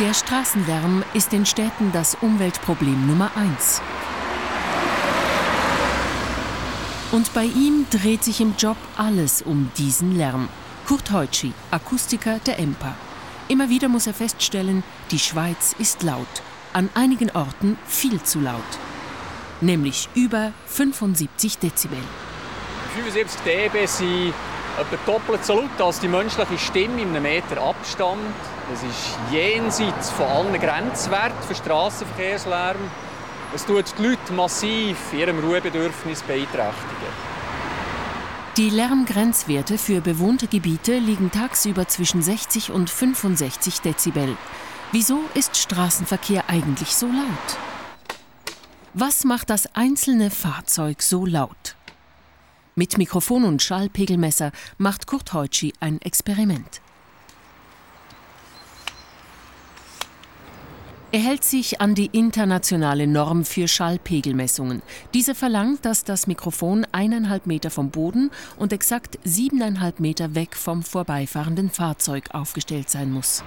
Der Straßenlärm ist in Städten das Umweltproblem Nummer eins. Und bei ihm dreht sich im Job alles um diesen Lärm. Kurt Heutschi, Akustiker der EMPA. Immer wieder muss er feststellen, die Schweiz ist laut. An einigen Orten viel zu laut. Nämlich über 75 Dezibel. 75 dB sind etwa doppelt so laut als die menschliche Stimme in einem Meter Abstand. Das ist jenseits von allen Grenzwerten für Straßenverkehrslärm. Es tut die Leute massiv ihrem Ruhebedürfnis beeinträchtigen. Die Lärmgrenzwerte für bewohnte Gebiete liegen tagsüber zwischen 60 und 65 Dezibel. Wieso ist Straßenverkehr eigentlich so laut? Was macht das einzelne Fahrzeug so laut? Mit Mikrofon und Schallpegelmesser macht Kurt Heutschi ein Experiment. Er hält sich an die internationale Norm für Schallpegelmessungen. Diese verlangt, dass das Mikrofon eineinhalb Meter vom Boden und exakt siebeneinhalb Meter weg vom vorbeifahrenden Fahrzeug aufgestellt sein muss.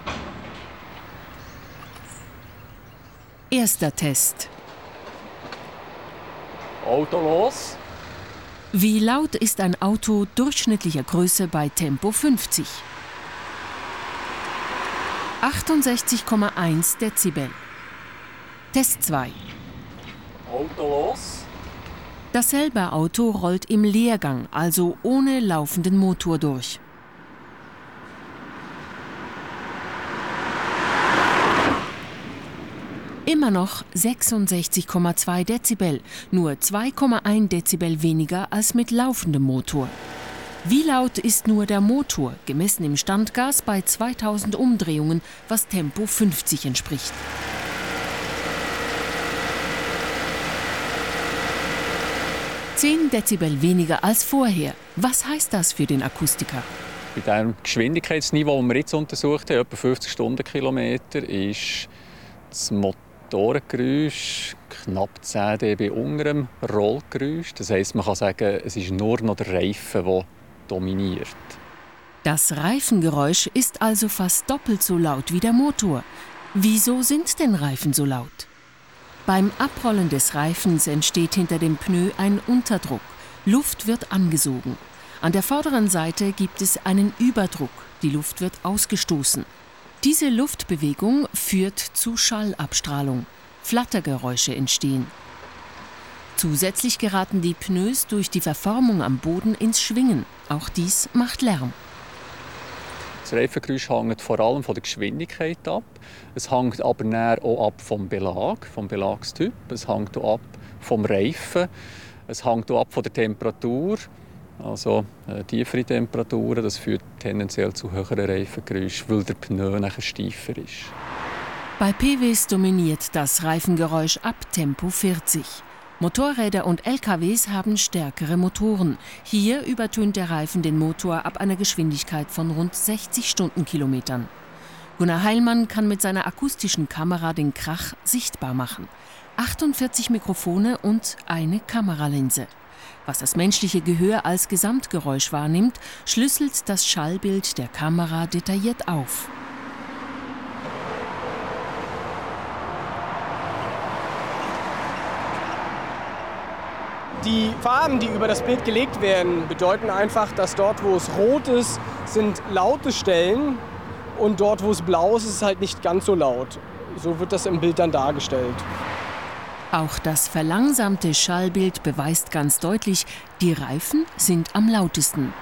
Erster Test. Auto los. Wie laut ist ein Auto durchschnittlicher Größe bei Tempo 50? 68,1 Dezibel. Test 2. Auto los. Dasselbe Auto rollt im Leergang, also ohne laufenden Motor durch. Immer noch 66,2 Dezibel, nur 2,1 Dezibel weniger als mit laufendem Motor. Wie laut ist nur der Motor, gemessen im Standgas bei 2000 Umdrehungen, was Tempo 50 entspricht? Zehn Dezibel weniger als vorher. Was heißt das für den Akustiker? Bei dem Geschwindigkeitsniveau, das wir jetzt untersucht haben, etwa 50 Stundenkilometer, ist das Motorengeräusch knapp 10 dB unter dem Rollgeräusch. Das heißt, man kann sagen, es ist nur noch der Reifen, der dominiert. Das Reifengeräusch ist also fast doppelt so laut wie der Motor. Wieso sind denn Reifen so laut? Beim Abrollen des Reifens entsteht hinter dem Pneu ein Unterdruck. Luft wird angesogen. An der vorderen Seite gibt es einen Überdruck. Die Luft wird ausgestoßen. Diese Luftbewegung führt zu Schallabstrahlung. Flattergeräusche entstehen. Zusätzlich geraten die Pneus durch die Verformung am Boden ins Schwingen. Auch dies macht Lärm. Das Reifengeräusch hängt vor allem von der Geschwindigkeit ab. Es hängt aber auch ab vom Belag, vom Belagstyp. Es hängt auch ab vom Reifen. Es hängt auch ab von der Temperatur. Also äh, tiefere Temperaturen, das führt tendenziell zu höheren Reifengeräuschen, weil der Pneu nachher steifer ist. Bei PWs dominiert das Reifengeräusch ab Tempo 40. Motorräder und LKWs haben stärkere Motoren. Hier übertönt der Reifen den Motor ab einer Geschwindigkeit von rund 60 Stundenkilometern. Gunnar Heilmann kann mit seiner akustischen Kamera den Krach sichtbar machen. 48 Mikrofone und eine Kameralinse. Was das menschliche Gehör als Gesamtgeräusch wahrnimmt, schlüsselt das Schallbild der Kamera detailliert auf. Die Farben, die über das Bild gelegt werden, bedeuten einfach, dass dort, wo es rot ist, sind laute Stellen und dort, wo es blau ist, ist es halt nicht ganz so laut. So wird das im Bild dann dargestellt. Auch das verlangsamte Schallbild beweist ganz deutlich, die Reifen sind am lautesten.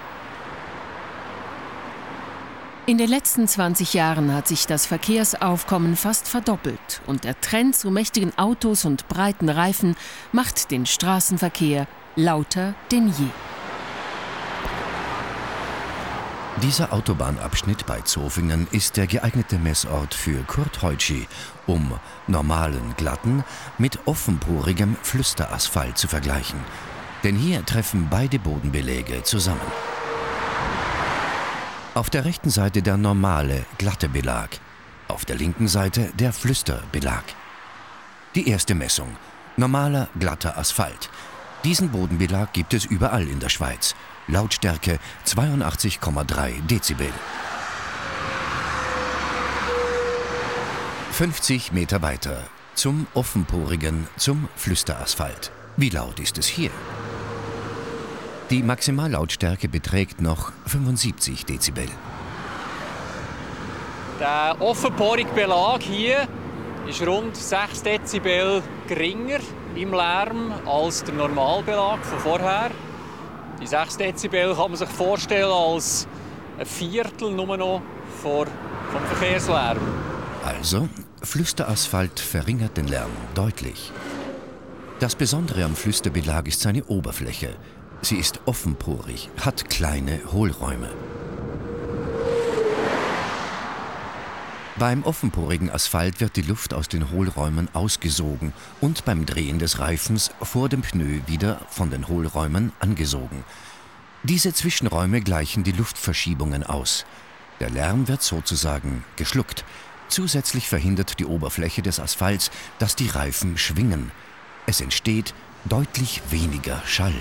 In den letzten 20 Jahren hat sich das Verkehrsaufkommen fast verdoppelt und der Trend zu mächtigen Autos und breiten Reifen macht den Straßenverkehr lauter denn je. Dieser Autobahnabschnitt bei Zofingen ist der geeignete Messort für Kurt Heutschi, um normalen, glatten mit offenporigem Flüsterasphalt zu vergleichen. Denn hier treffen beide Bodenbeläge zusammen. Auf der rechten Seite der normale, glatte Belag. Auf der linken Seite der Flüsterbelag. Die erste Messung. Normaler, glatter Asphalt. Diesen Bodenbelag gibt es überall in der Schweiz. Lautstärke 82,3 Dezibel. 50 Meter weiter zum offenporigen, zum Flüsterasphalt. Wie laut ist es hier? Die Maximallautstärke beträgt noch 75 Dezibel. Der offenporige Belag hier ist rund 6 Dezibel geringer im Lärm als der Normalbelag von vorher. Die 6 Dezibel kann man sich vorstellen als ein Viertel nur noch vor, vom Verkehrslärm. Also, Flüsterasphalt verringert den Lärm deutlich. Das Besondere am Flüsterbelag ist seine Oberfläche. Sie ist offenporig, hat kleine Hohlräume. Beim offenporigen Asphalt wird die Luft aus den Hohlräumen ausgesogen und beim Drehen des Reifens vor dem Pneu wieder von den Hohlräumen angesogen. Diese Zwischenräume gleichen die Luftverschiebungen aus. Der Lärm wird sozusagen geschluckt. Zusätzlich verhindert die Oberfläche des Asphalts, dass die Reifen schwingen. Es entsteht deutlich weniger Schall.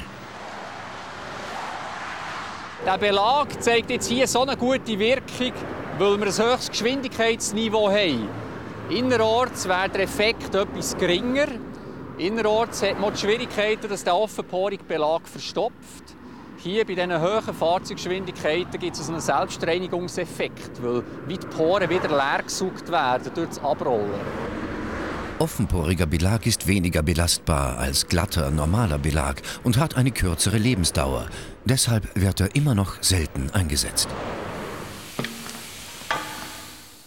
Der Belag zeigt jetzt hier so eine gute Wirkung, weil wir ein höchstes Geschwindigkeitsniveau haben. Innerorts wäre der Effekt etwas geringer. Innerorts hat man die Schwierigkeiten, dass der offenporige Belag verstopft. Hier bei diesen hohen Fahrzeuggeschwindigkeiten gibt es einen Selbstreinigungseffekt, weil die Poren wieder leer gesaugt werden durch das Abrollen. Offenporiger Belag ist weniger belastbar als glatter, normaler Belag und hat eine kürzere Lebensdauer. Deshalb wird er immer noch selten eingesetzt.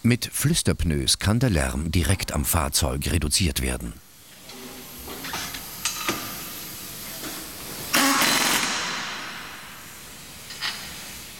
Mit Flüsterpneus kann der Lärm direkt am Fahrzeug reduziert werden.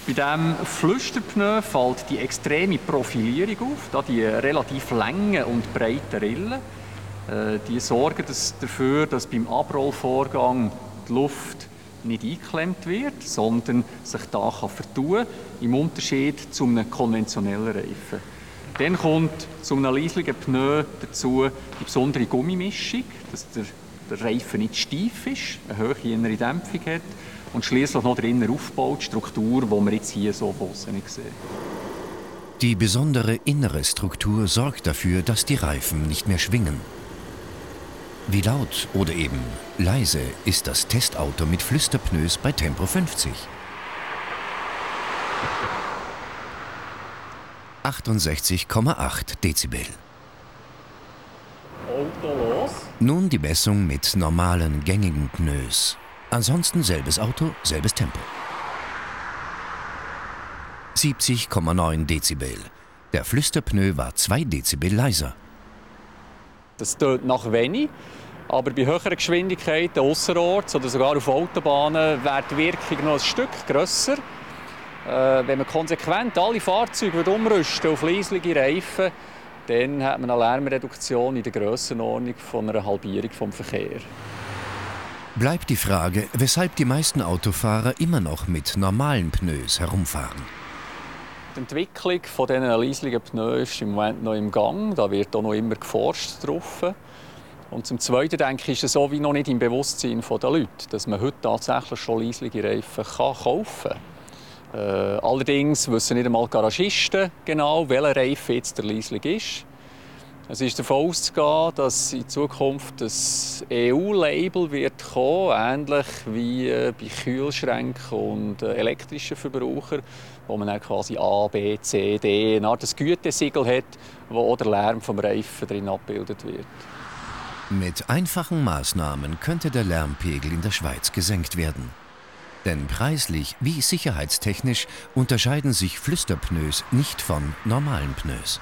Bei diesem Flüsterpneu fällt die extreme Profilierung auf, da die relativ langen und breiten Rillen. Äh, die sorgen dafür, dass beim Abrollvorgang die Luft nicht eingeklemmt wird, sondern sich da kann vertun im Unterschied zu einem konventionellen Reifen. Dann kommt zu einem leislichen Pneu dazu die besondere Gummimischung, dass der, der Reifen nicht steif ist, eine hohe innere Dämpfung hat und schließlich noch der innere Aufbau, die Struktur, die wir jetzt hier so draussen nicht sehen. Die besondere innere Struktur sorgt dafür, dass die Reifen nicht mehr schwingen. Wie laut oder eben leise ist das Testauto mit Flüsterpneus bei Tempo 50? 68,8 Dezibel. Auto los. Nun die Messung mit normalen, gängigen Pneus. Ansonsten selbes Auto, selbes Tempo. 70,9 Dezibel. Der Flüsterpneu war 2 Dezibel leiser. Das tönt nach wenig, aber bei höheren Geschwindigkeiten außerorts oder sogar auf Autobahnen wäre die Wirkung noch ein Stück grösser. Äh, wenn man konsequent alle Fahrzeuge umrüsten auf leislige Reifen, dann hat man eine Lärmreduktion in der Grössenordnung von einer Halbierung vom Verkehr. Bleibt die Frage, weshalb die meisten Autofahrer immer noch mit normalen Pneus herumfahren. Die Entwicklung von diesen leislichen Pneus ist im Moment noch im Gang. Da wird auch noch immer geforscht drauf. Und zum Zweiten denke ich, ist es so wie noch nicht im Bewusstsein der Leute, dass man heute tatsächlich schon leislige Reifen kaufen kann. Äh, allerdings wissen nicht einmal Garagisten genau, welcher Reifen jetzt der leislich ist. Es ist davon auszugehen, dass in Zukunft das EU-Label wird kommen, ähnlich wie äh, bei Kühlschränken und äh, elektrischen Verbrauchern, wo man dann quasi A, B, C, D, eine Art Gütesiegel hat, wo auch der Lärm vom Reifen drin abgebildet wird. Mit einfachen Maßnahmen könnte der Lärmpegel in der Schweiz gesenkt werden. Denn preislich wie sicherheitstechnisch unterscheiden sich Flüsterpneus nicht von normalen Pneus.